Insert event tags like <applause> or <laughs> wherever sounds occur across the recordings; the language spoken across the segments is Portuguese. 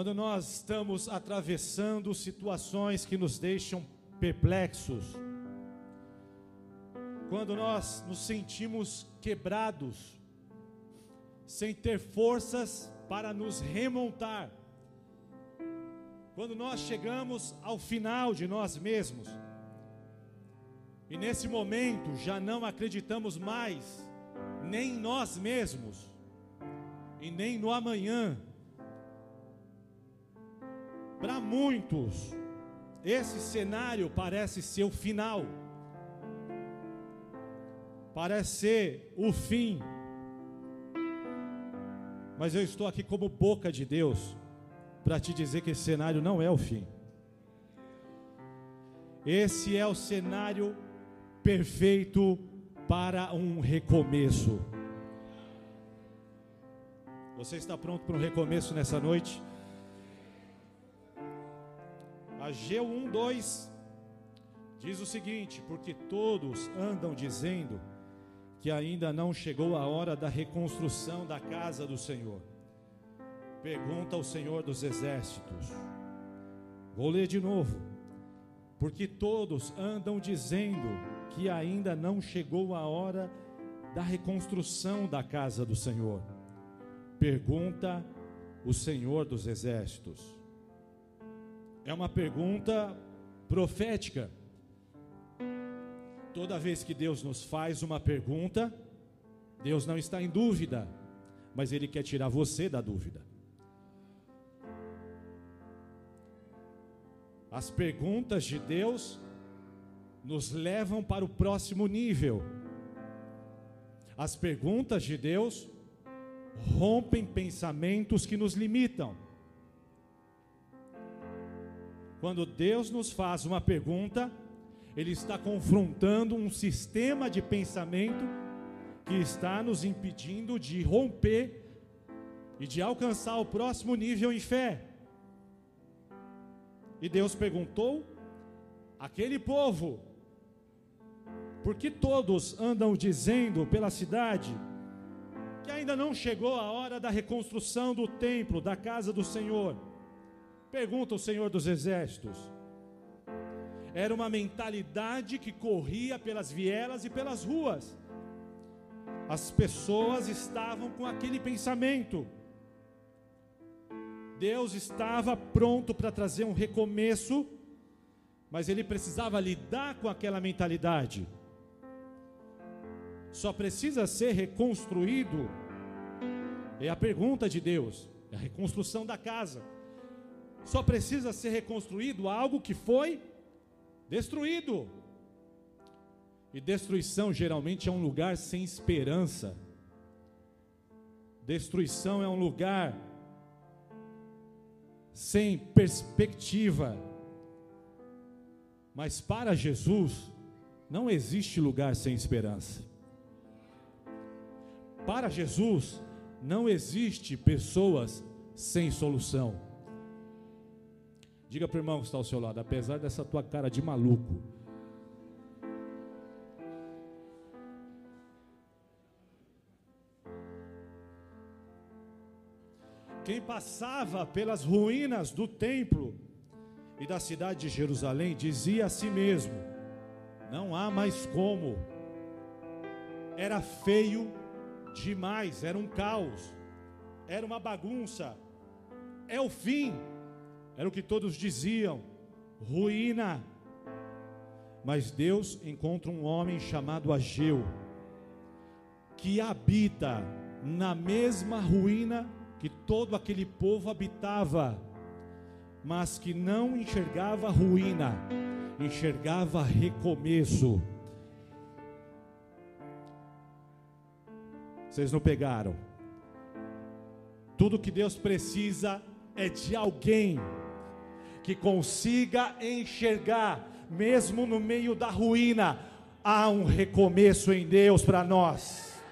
Quando nós estamos atravessando situações que nos deixam perplexos, quando nós nos sentimos quebrados, sem ter forças para nos remontar, quando nós chegamos ao final de nós mesmos, e nesse momento já não acreditamos mais, nem em nós mesmos, e nem no amanhã. Para muitos, esse cenário parece ser o final, parece ser o fim, mas eu estou aqui como boca de Deus para te dizer que esse cenário não é o fim. Esse é o cenário perfeito para um recomeço. Você está pronto para um recomeço nessa noite? Ageu 1:2 diz o seguinte: porque todos andam dizendo que ainda não chegou a hora da reconstrução da casa do Senhor. Pergunta ao Senhor dos exércitos. Vou ler de novo. Porque todos andam dizendo que ainda não chegou a hora da reconstrução da casa do Senhor. Pergunta o Senhor dos Exércitos. É uma pergunta profética. Toda vez que Deus nos faz uma pergunta, Deus não está em dúvida, mas Ele quer tirar você da dúvida. As perguntas de Deus nos levam para o próximo nível. As perguntas de Deus rompem pensamentos que nos limitam. Quando Deus nos faz uma pergunta, Ele está confrontando um sistema de pensamento que está nos impedindo de romper e de alcançar o próximo nível em fé. E Deus perguntou aquele povo porque todos andam dizendo pela cidade que ainda não chegou a hora da reconstrução do templo, da casa do Senhor. Pergunta o Senhor dos Exércitos. Era uma mentalidade que corria pelas vielas e pelas ruas. As pessoas estavam com aquele pensamento. Deus estava pronto para trazer um recomeço, mas ele precisava lidar com aquela mentalidade só precisa ser reconstruído. É a pergunta de Deus, é a reconstrução da casa. Só precisa ser reconstruído algo que foi destruído. E destruição geralmente é um lugar sem esperança. Destruição é um lugar sem perspectiva. Mas para Jesus, não existe lugar sem esperança. Para Jesus, não existe pessoas sem solução. Diga para o irmão que está ao seu lado, apesar dessa tua cara de maluco, quem passava pelas ruínas do templo e da cidade de Jerusalém dizia a si mesmo: não há mais como, era feio demais, era um caos, era uma bagunça, é o fim, era o que todos diziam, ruína. Mas Deus encontra um homem chamado Ageu, que habita na mesma ruína que todo aquele povo habitava, mas que não enxergava ruína, enxergava recomeço. Vocês não pegaram. Tudo que Deus precisa é de alguém que consiga enxergar, mesmo no meio da ruína, há um recomeço em Deus para nós.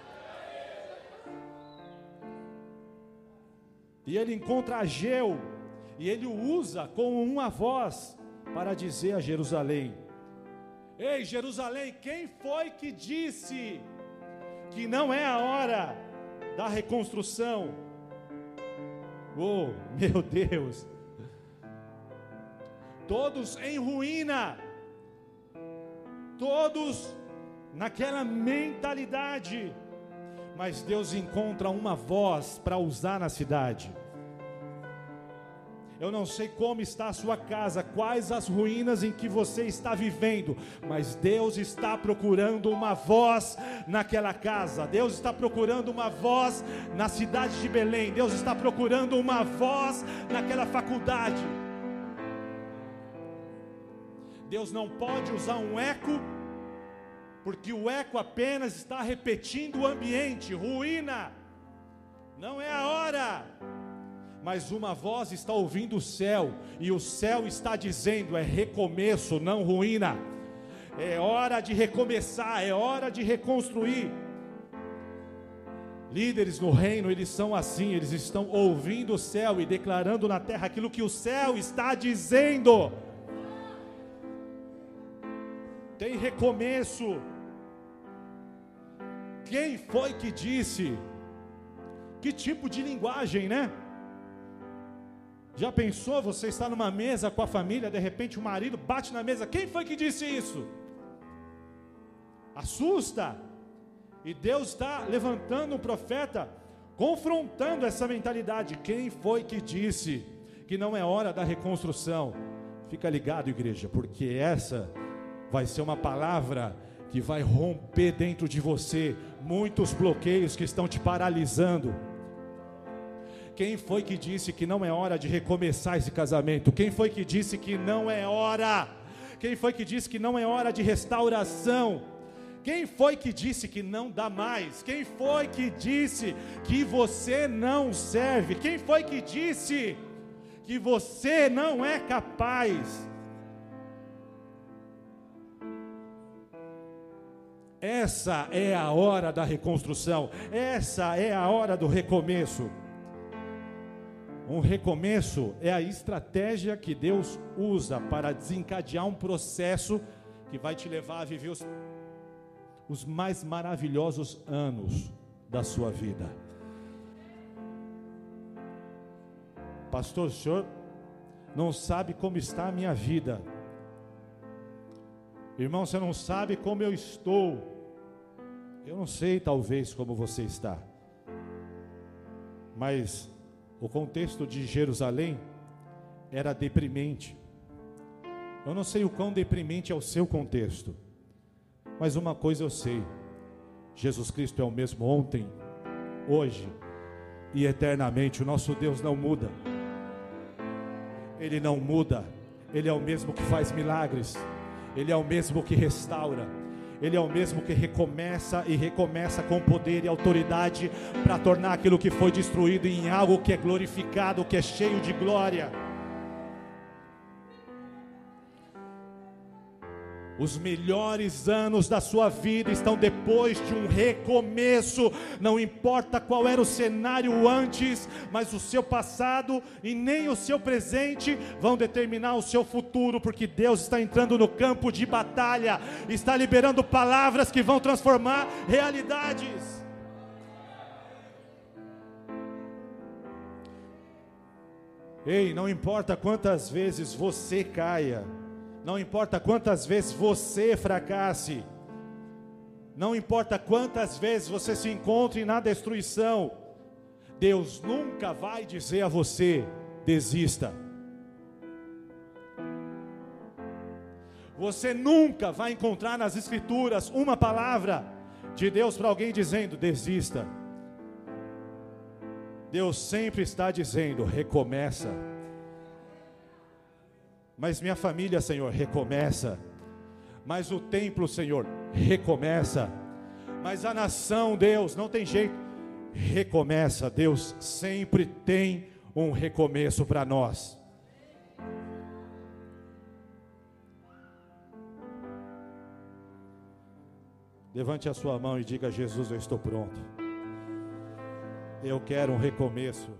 E ele encontra Ageu, e ele o usa com uma voz para dizer a Jerusalém: Ei, Jerusalém, quem foi que disse que não é a hora da reconstrução. Oh, meu Deus! Todos em ruína, todos naquela mentalidade, mas Deus encontra uma voz para usar na cidade. Eu não sei como está a sua casa, quais as ruínas em que você está vivendo, mas Deus está procurando uma voz naquela casa. Deus está procurando uma voz na cidade de Belém. Deus está procurando uma voz naquela faculdade. Deus não pode usar um eco, porque o eco apenas está repetindo o ambiente, ruína. Não é a hora mas uma voz está ouvindo o céu, e o céu está dizendo: é recomeço, não ruína. É hora de recomeçar, é hora de reconstruir. Líderes no reino, eles são assim, eles estão ouvindo o céu e declarando na terra aquilo que o céu está dizendo. Tem recomeço. Quem foi que disse? Que tipo de linguagem, né? Já pensou você está numa mesa com a família, de repente o marido bate na mesa? Quem foi que disse isso? Assusta. E Deus está levantando um profeta, confrontando essa mentalidade. Quem foi que disse que não é hora da reconstrução? Fica ligado, igreja, porque essa vai ser uma palavra que vai romper dentro de você muitos bloqueios que estão te paralisando quem foi que disse que não é hora de recomeçar esse casamento? Quem foi que disse que não é hora? Quem foi que disse que não é hora de restauração? Quem foi que disse que não dá mais? Quem foi que disse que você não serve? Quem foi que disse que você não é capaz? Essa é a hora da reconstrução, essa é a hora do recomeço. Um recomeço é a estratégia que Deus usa para desencadear um processo que vai te levar a viver os, os mais maravilhosos anos da sua vida. Pastor, o senhor não sabe como está a minha vida. Irmão, você não sabe como eu estou. Eu não sei, talvez, como você está. Mas o contexto de Jerusalém era deprimente. Eu não sei o quão deprimente é o seu contexto, mas uma coisa eu sei: Jesus Cristo é o mesmo ontem, hoje e eternamente. O nosso Deus não muda, Ele não muda, Ele é o mesmo que faz milagres, Ele é o mesmo que restaura. Ele é o mesmo que recomeça e recomeça com poder e autoridade para tornar aquilo que foi destruído em algo que é glorificado, que é cheio de glória. Os melhores anos da sua vida estão depois de um recomeço. Não importa qual era o cenário antes, mas o seu passado e nem o seu presente vão determinar o seu futuro, porque Deus está entrando no campo de batalha, está liberando palavras que vão transformar realidades. Ei, não importa quantas vezes você caia, não importa quantas vezes você fracasse, não importa quantas vezes você se encontre na destruição, Deus nunca vai dizer a você: desista. Você nunca vai encontrar nas Escrituras uma palavra de Deus para alguém dizendo: desista. Deus sempre está dizendo: recomeça. Mas minha família, Senhor, recomeça. Mas o templo, Senhor, recomeça. Mas a nação, Deus, não tem jeito. Recomeça, Deus sempre tem um recomeço para nós. Levante a sua mão e diga: Jesus, eu estou pronto. Eu quero um recomeço.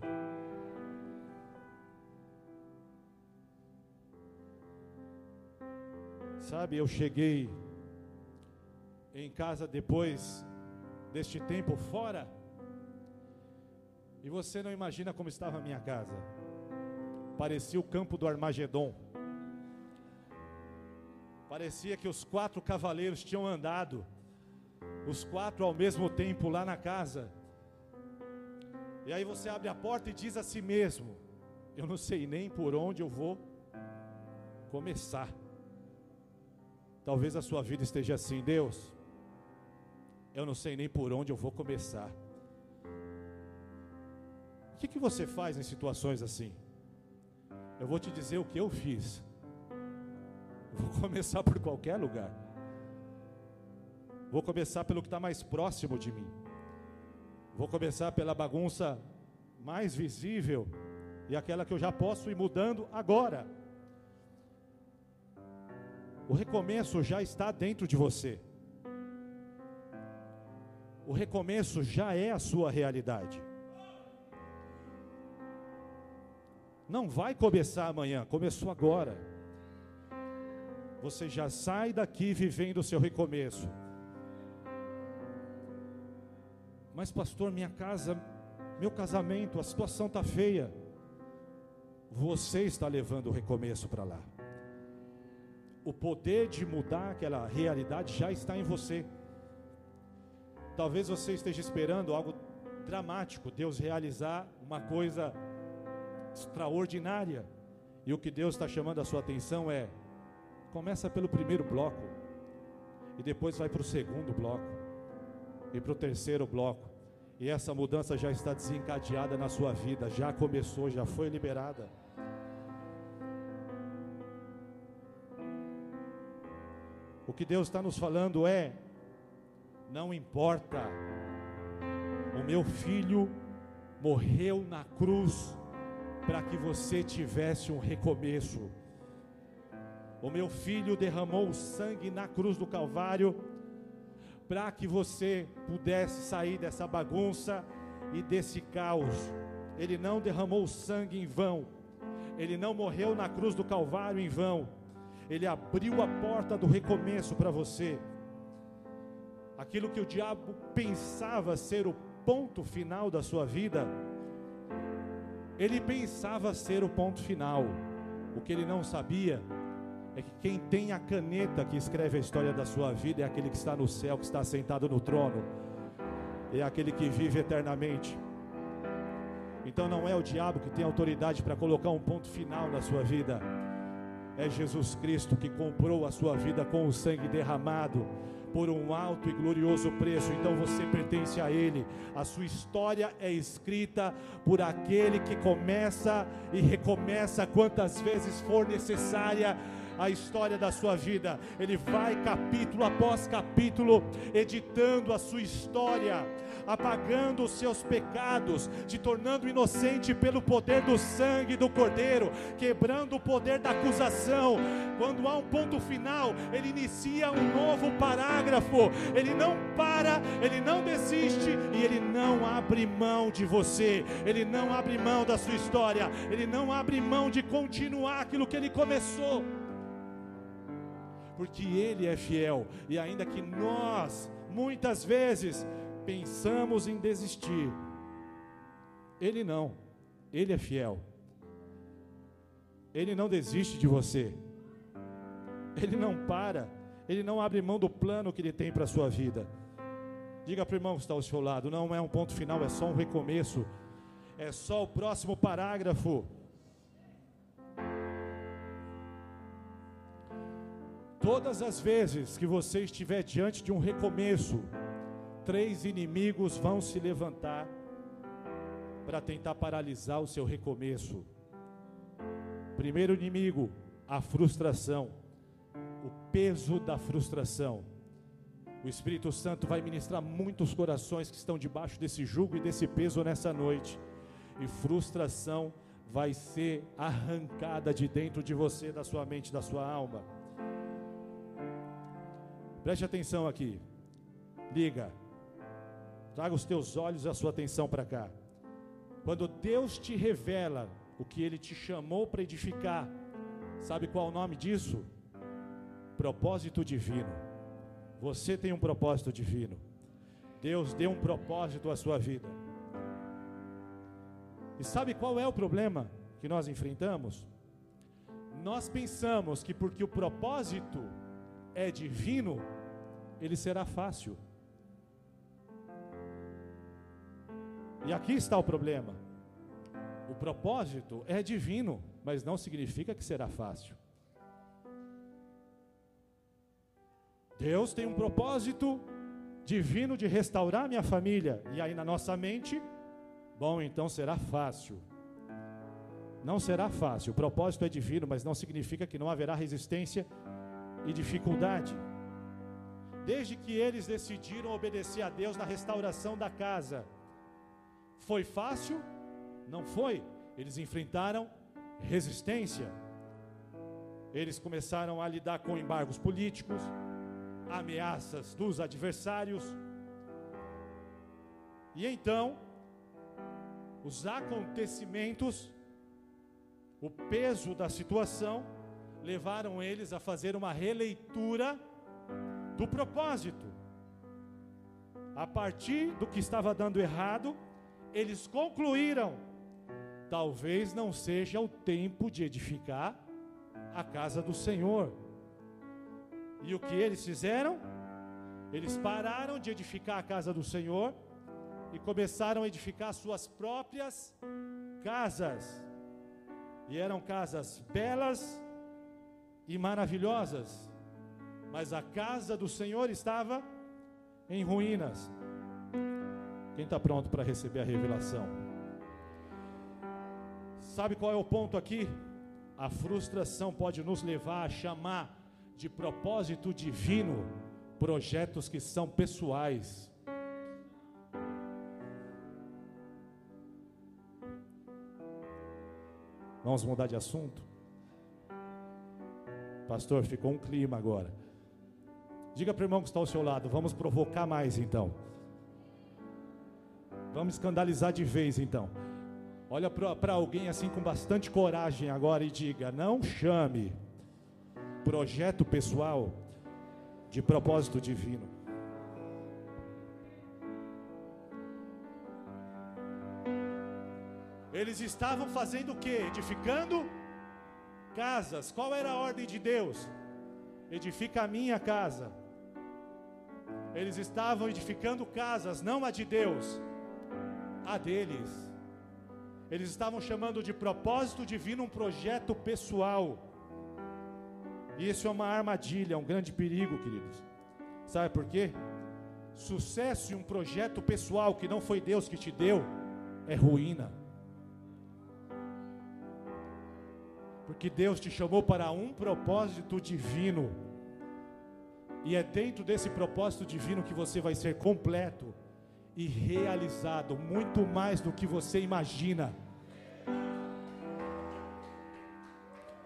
Sabe, eu cheguei em casa depois deste tempo fora. E você não imagina como estava a minha casa. Parecia o campo do Armagedon. Parecia que os quatro cavaleiros tinham andado, os quatro ao mesmo tempo lá na casa. E aí você abre a porta e diz a si mesmo: Eu não sei nem por onde eu vou começar. Talvez a sua vida esteja assim, Deus. Eu não sei nem por onde eu vou começar. O que, que você faz em situações assim? Eu vou te dizer o que eu fiz. Vou <laughs> começar por qualquer lugar. Vou começar pelo que está mais próximo de mim. Vou começar pela bagunça mais visível e aquela que eu já posso ir mudando agora. O recomeço já está dentro de você. O recomeço já é a sua realidade. Não vai começar amanhã, começou agora. Você já sai daqui vivendo o seu recomeço. Mas, pastor, minha casa, meu casamento, a situação está feia. Você está levando o recomeço para lá. O poder de mudar aquela realidade já está em você. Talvez você esteja esperando algo dramático, Deus realizar uma coisa extraordinária. E o que Deus está chamando a sua atenção é: começa pelo primeiro bloco, e depois vai para o segundo bloco, e para o terceiro bloco. E essa mudança já está desencadeada na sua vida, já começou, já foi liberada. O que Deus está nos falando é: não importa, o meu filho morreu na cruz para que você tivesse um recomeço. O meu filho derramou o sangue na cruz do Calvário para que você pudesse sair dessa bagunça e desse caos. Ele não derramou o sangue em vão. Ele não morreu na cruz do Calvário em vão. Ele abriu a porta do recomeço para você. Aquilo que o diabo pensava ser o ponto final da sua vida, ele pensava ser o ponto final. O que ele não sabia é que quem tem a caneta que escreve a história da sua vida é aquele que está no céu, que está sentado no trono, é aquele que vive eternamente. Então não é o diabo que tem autoridade para colocar um ponto final na sua vida, é Jesus Cristo que comprou a sua vida com o sangue derramado por um alto e glorioso preço, então você pertence a Ele. A sua história é escrita por aquele que começa e recomeça quantas vezes for necessária a história da sua vida. Ele vai capítulo após capítulo editando a sua história, apagando os seus pecados, te tornando inocente pelo poder do sangue do Cordeiro, quebrando o poder da acusação. Quando há um ponto final, ele inicia um novo parágrafo. Ele não para, ele não desiste e ele não abre mão de você. Ele não abre mão da sua história. Ele não abre mão de continuar aquilo que ele começou porque Ele é fiel, e ainda que nós, muitas vezes, pensamos em desistir, Ele não, Ele é fiel, Ele não desiste de você, Ele não para, Ele não abre mão do plano que Ele tem para a sua vida. Diga para o irmão que está ao seu lado: não é um ponto final, é só um recomeço, é só o próximo parágrafo. Todas as vezes que você estiver diante de um recomeço, três inimigos vão se levantar para tentar paralisar o seu recomeço. Primeiro inimigo, a frustração, o peso da frustração. O Espírito Santo vai ministrar muitos corações que estão debaixo desse jugo e desse peso nessa noite. E frustração vai ser arrancada de dentro de você, da sua mente, da sua alma. Preste atenção aqui. Liga. Traga os teus olhos e a sua atenção para cá. Quando Deus te revela o que Ele te chamou para edificar, sabe qual é o nome disso? Propósito divino. Você tem um propósito divino. Deus deu um propósito à sua vida. E sabe qual é o problema que nós enfrentamos? Nós pensamos que porque o propósito é divino, ele será fácil. E aqui está o problema. O propósito é divino, mas não significa que será fácil. Deus tem um propósito divino de restaurar minha família, e aí na nossa mente, bom, então será fácil. Não será fácil. O propósito é divino, mas não significa que não haverá resistência e dificuldade. Desde que eles decidiram obedecer a Deus na restauração da casa, foi fácil? Não foi. Eles enfrentaram resistência. Eles começaram a lidar com embargos políticos, ameaças dos adversários. E então, os acontecimentos, o peso da situação, levaram eles a fazer uma releitura do propósito. A partir do que estava dando errado, eles concluíram: talvez não seja o tempo de edificar a casa do Senhor. E o que eles fizeram? Eles pararam de edificar a casa do Senhor e começaram a edificar suas próprias casas. E eram casas belas e maravilhosas, mas a casa do Senhor estava em ruínas. Quem está pronto para receber a revelação? Sabe qual é o ponto aqui? A frustração pode nos levar a chamar de propósito divino projetos que são pessoais. Vamos mudar de assunto? Pastor, ficou um clima agora. Diga para o irmão que está ao seu lado, vamos provocar mais então. Vamos escandalizar de vez então. Olha para alguém assim com bastante coragem agora e diga: não chame projeto pessoal de propósito divino. Eles estavam fazendo o que? Edificando casas. Qual era a ordem de Deus? Edifica a minha casa. Eles estavam edificando casas, não a de Deus a deles. Eles estavam chamando de propósito divino um projeto pessoal. E isso é uma armadilha, um grande perigo, queridos. Sabe por quê? Sucesso em um projeto pessoal que não foi Deus que te deu é ruína. Porque Deus te chamou para um propósito divino. E é dentro desse propósito divino que você vai ser completo e realizado muito mais do que você imagina.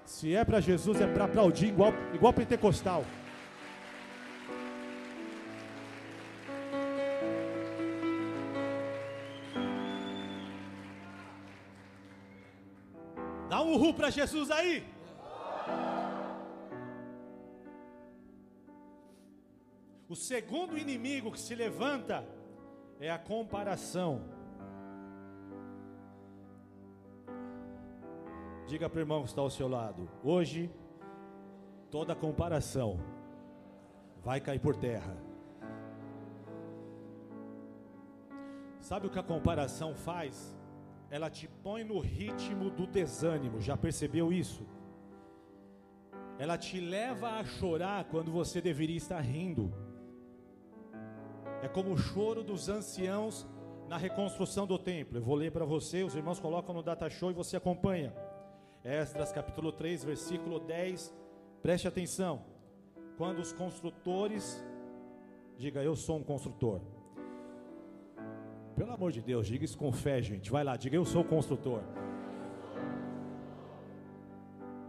Se é para Jesus, é para aplaudir, igual, igual pentecostal. Dá um uhul para Jesus aí. O segundo inimigo que se levanta é a comparação. Diga para o irmão que está ao seu lado: hoje, toda comparação vai cair por terra. Sabe o que a comparação faz? Ela te põe no ritmo do desânimo, já percebeu isso? Ela te leva a chorar quando você deveria estar rindo. É como o choro dos anciãos na reconstrução do templo. Eu vou ler para você, os irmãos colocam no data show e você acompanha. Esdras capítulo 3, versículo 10. Preste atenção. Quando os construtores, diga eu sou um construtor. Pelo amor de Deus, diga isso com fé, gente. Vai lá, diga eu sou construtor.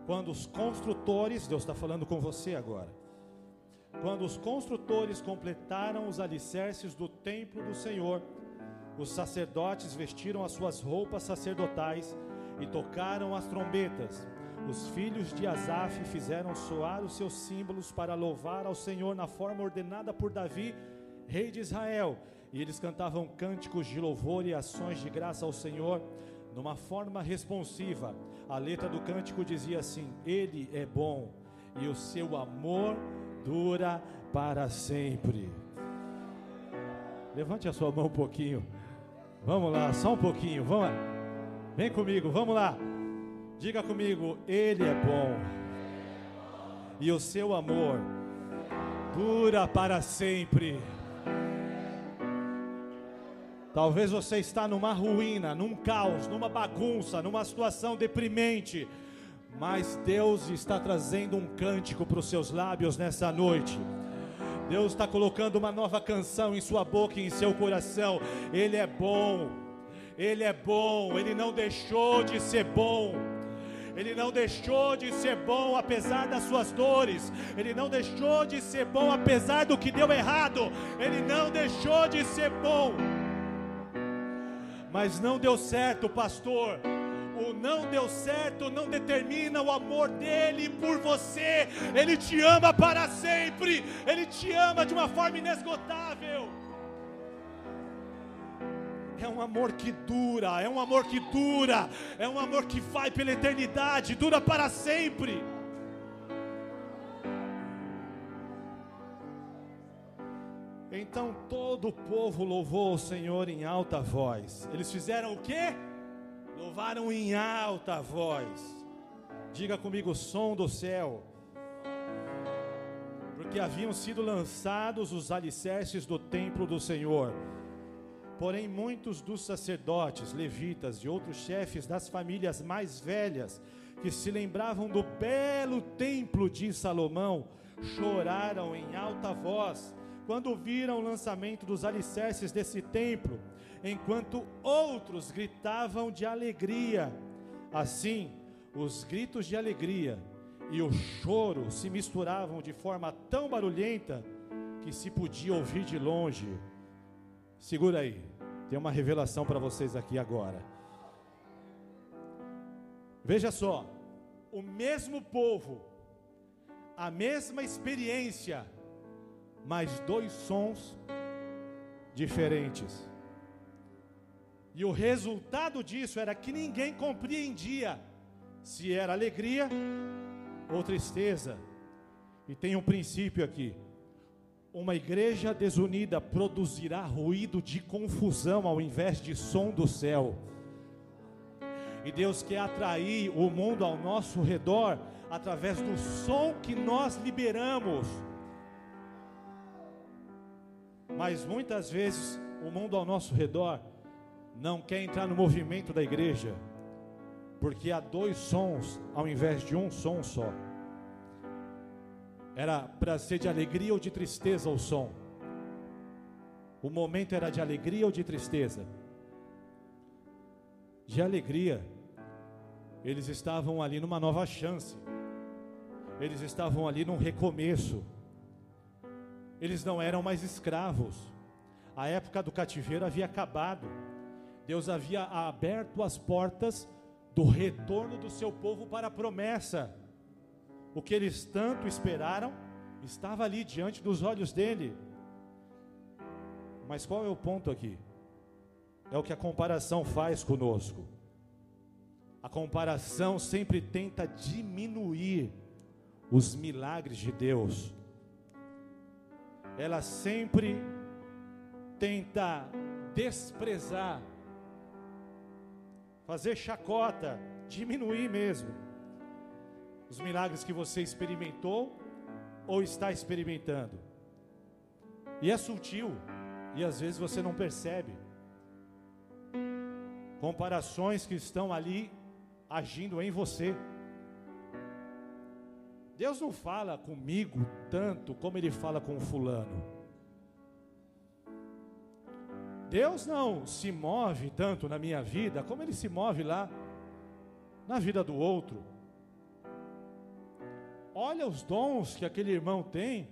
Quando os construtores, Deus está falando com você agora quando os construtores completaram os alicerces do templo do Senhor, os sacerdotes vestiram as suas roupas sacerdotais e tocaram as trombetas. Os filhos de Asaf fizeram soar os seus símbolos para louvar ao Senhor na forma ordenada por Davi, rei de Israel. E eles cantavam cânticos de louvor e ações de graça ao Senhor numa forma responsiva. A letra do cântico dizia assim: Ele é bom e o seu amor dura para sempre. Levante a sua mão um pouquinho. Vamos lá, só um pouquinho. Vamos lá. Vem comigo, vamos lá. Diga comigo, Ele é bom. E o seu amor dura para sempre. Talvez você está numa ruína, num caos, numa bagunça, numa situação deprimente, mas Deus está trazendo um cântico para os seus lábios nessa noite. Deus está colocando uma nova canção em sua boca e em seu coração. Ele é bom, Ele é bom, Ele não deixou de ser bom. Ele não deixou de ser bom apesar das suas dores. Ele não deixou de ser bom apesar do que deu errado. Ele não deixou de ser bom mas não deu certo, pastor. O não deu certo não determina o amor dele por você. Ele te ama para sempre. Ele te ama de uma forma inesgotável. É um amor que dura, é um amor que dura, é um amor que vai pela eternidade, dura para sempre. Então todo o povo louvou o Senhor em alta voz. Eles fizeram o quê? Louvaram em alta voz. Diga comigo, o som do céu. Porque haviam sido lançados os alicerces do templo do Senhor. Porém, muitos dos sacerdotes, levitas e outros chefes das famílias mais velhas, que se lembravam do belo templo de Salomão, choraram em alta voz quando viram o lançamento dos alicerces desse templo, enquanto outros gritavam de alegria. Assim, os gritos de alegria e o choro se misturavam de forma tão barulhenta que se podia ouvir de longe. Segura aí, tem uma revelação para vocês aqui agora. Veja só, o mesmo povo, a mesma experiência, mas dois sons diferentes. E o resultado disso era que ninguém compreendia se era alegria ou tristeza. E tem um princípio aqui: uma igreja desunida produzirá ruído de confusão ao invés de som do céu. E Deus quer atrair o mundo ao nosso redor através do som que nós liberamos. Mas muitas vezes o mundo ao nosso redor não quer entrar no movimento da igreja, porque há dois sons ao invés de um som só. Era para ser de alegria ou de tristeza o som. O momento era de alegria ou de tristeza? De alegria. Eles estavam ali numa nova chance. Eles estavam ali num recomeço eles não eram mais escravos. A época do cativeiro havia acabado. Deus havia aberto as portas do retorno do seu povo para a promessa. O que eles tanto esperaram estava ali diante dos olhos dele. Mas qual é o ponto aqui? É o que a comparação faz conosco. A comparação sempre tenta diminuir os milagres de Deus ela sempre tenta desprezar, fazer chacota, diminuir mesmo os milagres que você experimentou ou está experimentando. E é sutil, e às vezes você não percebe. Comparações que estão ali agindo em você. Deus não fala comigo tanto como Ele fala com o fulano. Deus não se move tanto na minha vida como Ele se move lá na vida do outro. Olha os dons que aquele irmão tem,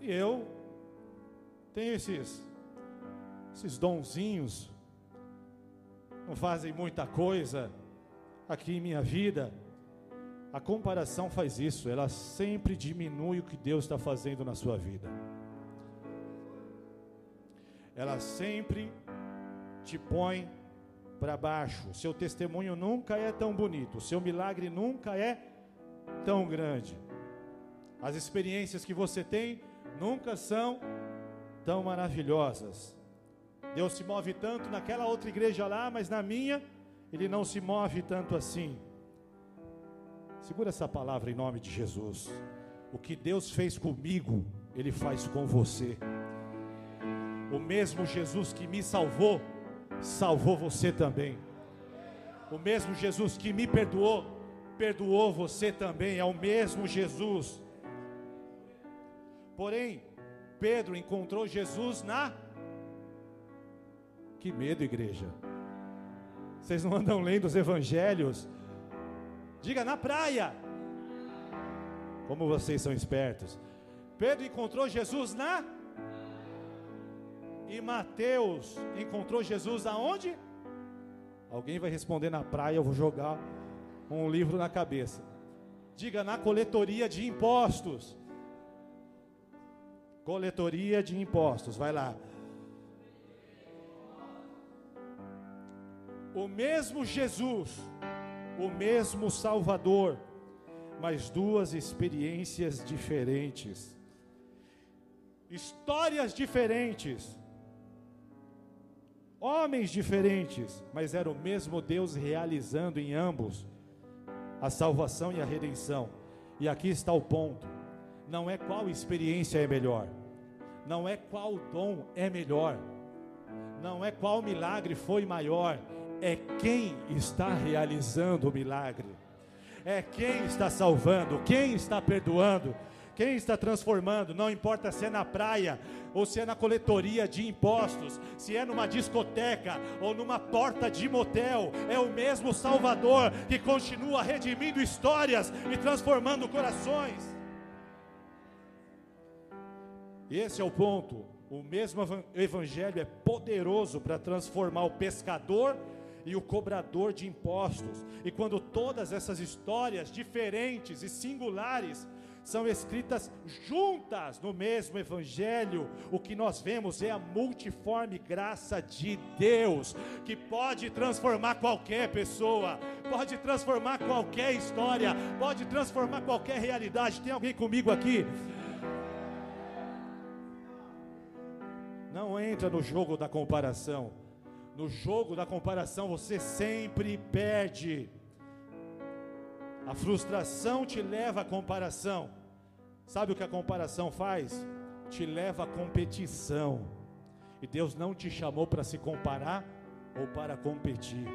e eu tenho esses, esses donzinhos, não fazem muita coisa aqui em minha vida. A comparação faz isso, ela sempre diminui o que Deus está fazendo na sua vida. Ela sempre te põe para baixo. O seu testemunho nunca é tão bonito. O seu milagre nunca é tão grande. As experiências que você tem nunca são tão maravilhosas. Deus se move tanto naquela outra igreja lá, mas na minha, Ele não se move tanto assim. Segura essa palavra em nome de Jesus. O que Deus fez comigo, Ele faz com você. O mesmo Jesus que me salvou, salvou você também. O mesmo Jesus que me perdoou, perdoou você também. É o mesmo Jesus. Porém, Pedro encontrou Jesus na. Que medo, igreja. Vocês não andam lendo os evangelhos? Diga na praia. Como vocês são espertos. Pedro encontrou Jesus na. E Mateus encontrou Jesus aonde? Alguém vai responder na praia, eu vou jogar um livro na cabeça. Diga na coletoria de impostos. Coletoria de impostos, vai lá. O mesmo Jesus, o mesmo Salvador, mas duas experiências diferentes, histórias diferentes, homens diferentes, mas era o mesmo Deus realizando em ambos a salvação e a redenção. E aqui está o ponto. Não é qual experiência é melhor, não é qual dom é melhor, não é qual milagre foi maior, é quem está realizando o milagre, é quem está salvando, quem está perdoando, quem está transformando, não importa se é na praia ou se é na coletoria de impostos, se é numa discoteca ou numa porta de motel, é o mesmo Salvador que continua redimindo histórias e transformando corações. Esse é o ponto. O mesmo evangelho é poderoso para transformar o pescador e o cobrador de impostos. E quando todas essas histórias diferentes e singulares são escritas juntas no mesmo evangelho, o que nós vemos é a multiforme graça de Deus, que pode transformar qualquer pessoa, pode transformar qualquer história, pode transformar qualquer realidade. Tem alguém comigo aqui? Não entra no jogo da comparação. No jogo da comparação você sempre perde. A frustração te leva à comparação. Sabe o que a comparação faz? Te leva à competição. E Deus não te chamou para se comparar ou para competir.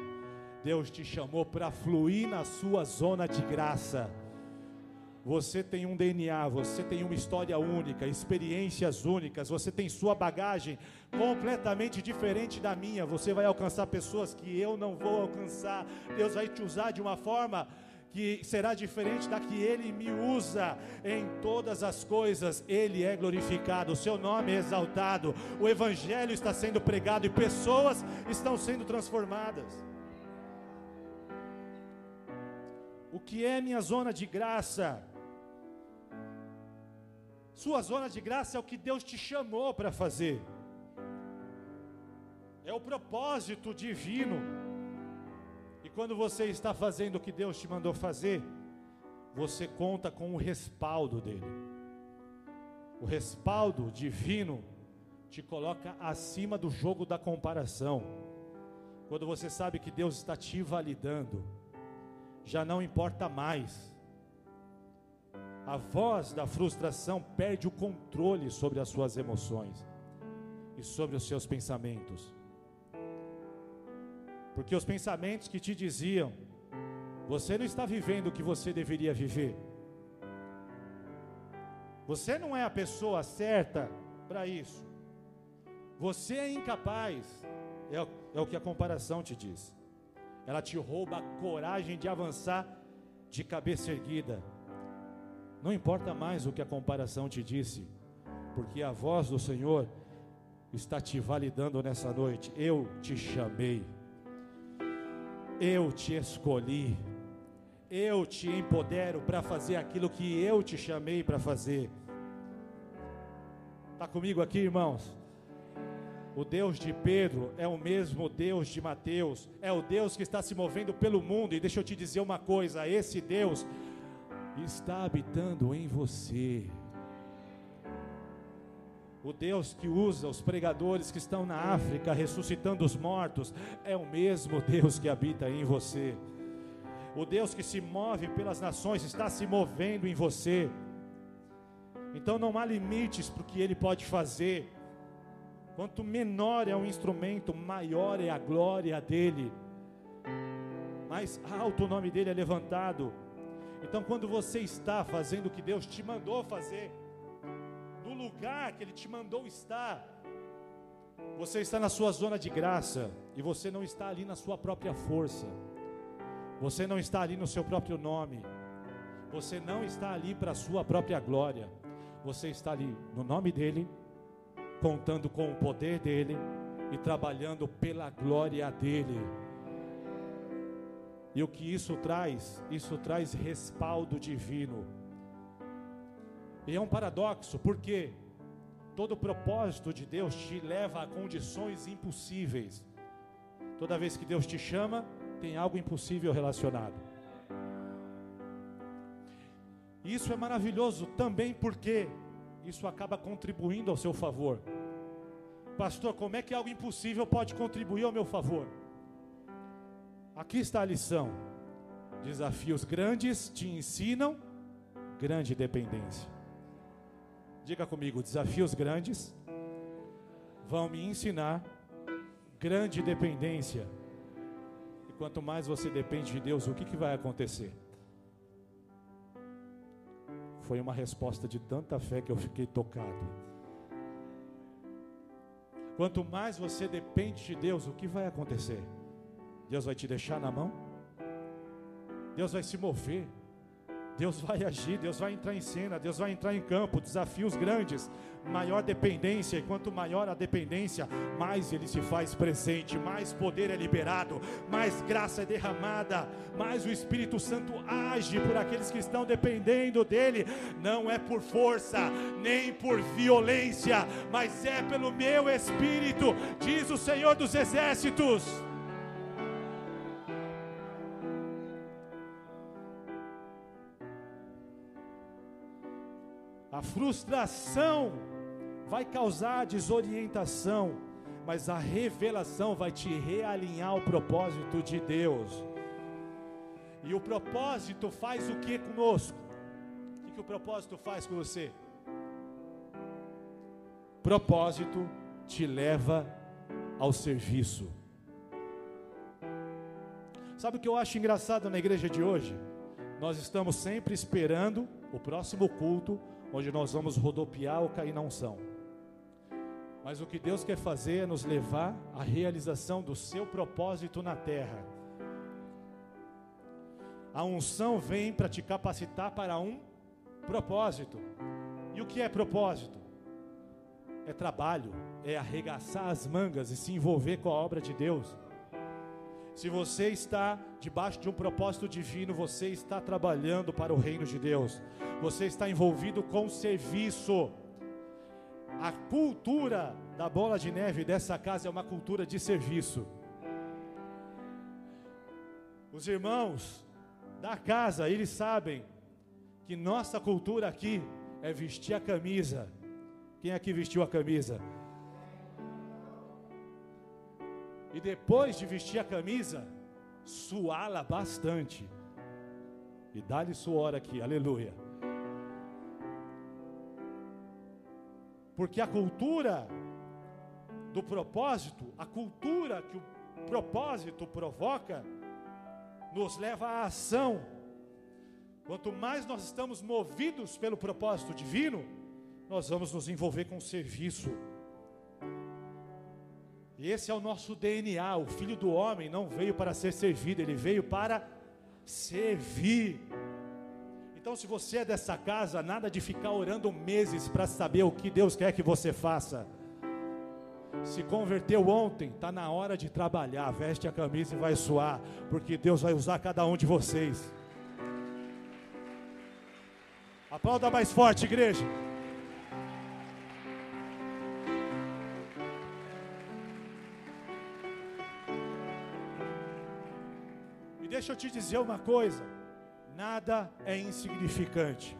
Deus te chamou para fluir na sua zona de graça. Você tem um DNA, você tem uma história única, experiências únicas, você tem sua bagagem completamente diferente da minha. Você vai alcançar pessoas que eu não vou alcançar. Deus vai te usar de uma forma que será diferente da que Ele me usa em todas as coisas. Ele é glorificado, o Seu nome é exaltado, o Evangelho está sendo pregado e pessoas estão sendo transformadas. O que é minha zona de graça? Sua zona de graça é o que Deus te chamou para fazer. É o propósito divino. E quando você está fazendo o que Deus te mandou fazer, você conta com o respaldo dele. O respaldo divino te coloca acima do jogo da comparação. Quando você sabe que Deus está te validando, já não importa mais a voz da frustração perde o controle sobre as suas emoções e sobre os seus pensamentos. Porque os pensamentos que te diziam, você não está vivendo o que você deveria viver. Você não é a pessoa certa para isso. Você é incapaz. É, é o que a comparação te diz. Ela te rouba a coragem de avançar de cabeça erguida não importa mais o que a comparação te disse, porque a voz do Senhor está te validando nessa noite. Eu te chamei, eu te escolhi, eu te empodero para fazer aquilo que eu te chamei para fazer. Está comigo aqui, irmãos? O Deus de Pedro é o mesmo Deus de Mateus, é o Deus que está se movendo pelo mundo. E deixa eu te dizer uma coisa: esse Deus está habitando em você. O Deus que usa os pregadores que estão na África ressuscitando os mortos é o mesmo Deus que habita em você. O Deus que se move pelas nações está se movendo em você. Então não há limites para o que ele pode fazer. Quanto menor é o instrumento, maior é a glória dele. Mais alto o nome dele é levantado. Então, quando você está fazendo o que Deus te mandou fazer, no lugar que Ele te mandou estar, você está na sua zona de graça e você não está ali na sua própria força, você não está ali no seu próprio nome, você não está ali para a sua própria glória, você está ali no nome dEle contando com o poder dele e trabalhando pela glória dele. E o que isso traz? Isso traz respaldo divino. E é um paradoxo, porque todo propósito de Deus te leva a condições impossíveis. Toda vez que Deus te chama, tem algo impossível relacionado. Isso é maravilhoso também porque isso acaba contribuindo ao seu favor. Pastor, como é que algo impossível pode contribuir ao meu favor? Aqui está a lição. Desafios grandes te ensinam grande dependência. Diga comigo, desafios grandes vão me ensinar grande dependência. E quanto mais você depende de Deus, o que, que vai acontecer? Foi uma resposta de tanta fé que eu fiquei tocado. Quanto mais você depende de Deus, o que vai acontecer? Deus vai te deixar na mão? Deus vai se mover? Deus vai agir, Deus vai entrar em cena, Deus vai entrar em campo, desafios grandes, maior dependência, e quanto maior a dependência, mais ele se faz presente, mais poder é liberado, mais graça é derramada, mais o Espírito Santo age por aqueles que estão dependendo dele, não é por força, nem por violência, mas é pelo meu Espírito, diz o Senhor dos Exércitos. A frustração vai causar desorientação, mas a revelação vai te realinhar ao propósito de Deus. E o propósito faz o que conosco? O que, que o propósito faz com você? Propósito te leva ao serviço. Sabe o que eu acho engraçado na igreja de hoje? Nós estamos sempre esperando o próximo culto onde nós vamos rodopiar ou cair na unção. Mas o que Deus quer fazer é nos levar à realização do seu propósito na terra. A unção vem para te capacitar para um propósito. E o que é propósito? É trabalho, é arregaçar as mangas e se envolver com a obra de Deus. Se você está debaixo de um propósito divino, você está trabalhando para o reino de Deus você está envolvido com serviço. A cultura da bola de neve dessa casa é uma cultura de serviço. Os irmãos da casa, eles sabem que nossa cultura aqui é vestir a camisa. Quem aqui vestiu a camisa? E depois de vestir a camisa, suá-la bastante. E dá-lhe suor aqui, aleluia. Porque a cultura do propósito, a cultura que o propósito provoca, nos leva à ação. Quanto mais nós estamos movidos pelo propósito divino, nós vamos nos envolver com o serviço. E esse é o nosso DNA. O filho do homem não veio para ser servido, ele veio para servir. Então, se você é dessa casa, nada de ficar orando meses para saber o que Deus quer que você faça. Se converteu ontem, está na hora de trabalhar. Veste a camisa e vai suar, porque Deus vai usar cada um de vocês. Aplauda mais forte, igreja. Deixa eu te dizer uma coisa: nada é insignificante.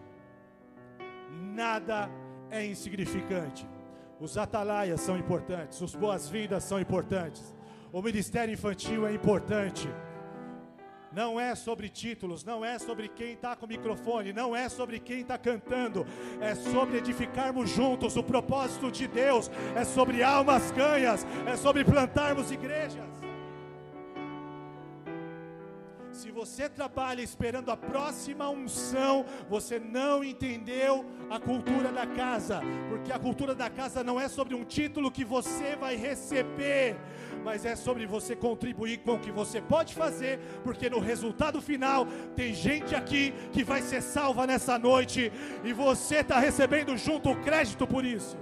Nada é insignificante. Os atalaias são importantes, os boas-vindas são importantes, o ministério infantil é importante. Não é sobre títulos, não é sobre quem está com o microfone, não é sobre quem está cantando, é sobre edificarmos juntos. O propósito de Deus é sobre almas ganhas, é sobre plantarmos igrejas. Se você trabalha esperando a próxima unção, você não entendeu a cultura da casa, porque a cultura da casa não é sobre um título que você vai receber, mas é sobre você contribuir com o que você pode fazer, porque no resultado final tem gente aqui que vai ser salva nessa noite e você está recebendo junto o crédito por isso.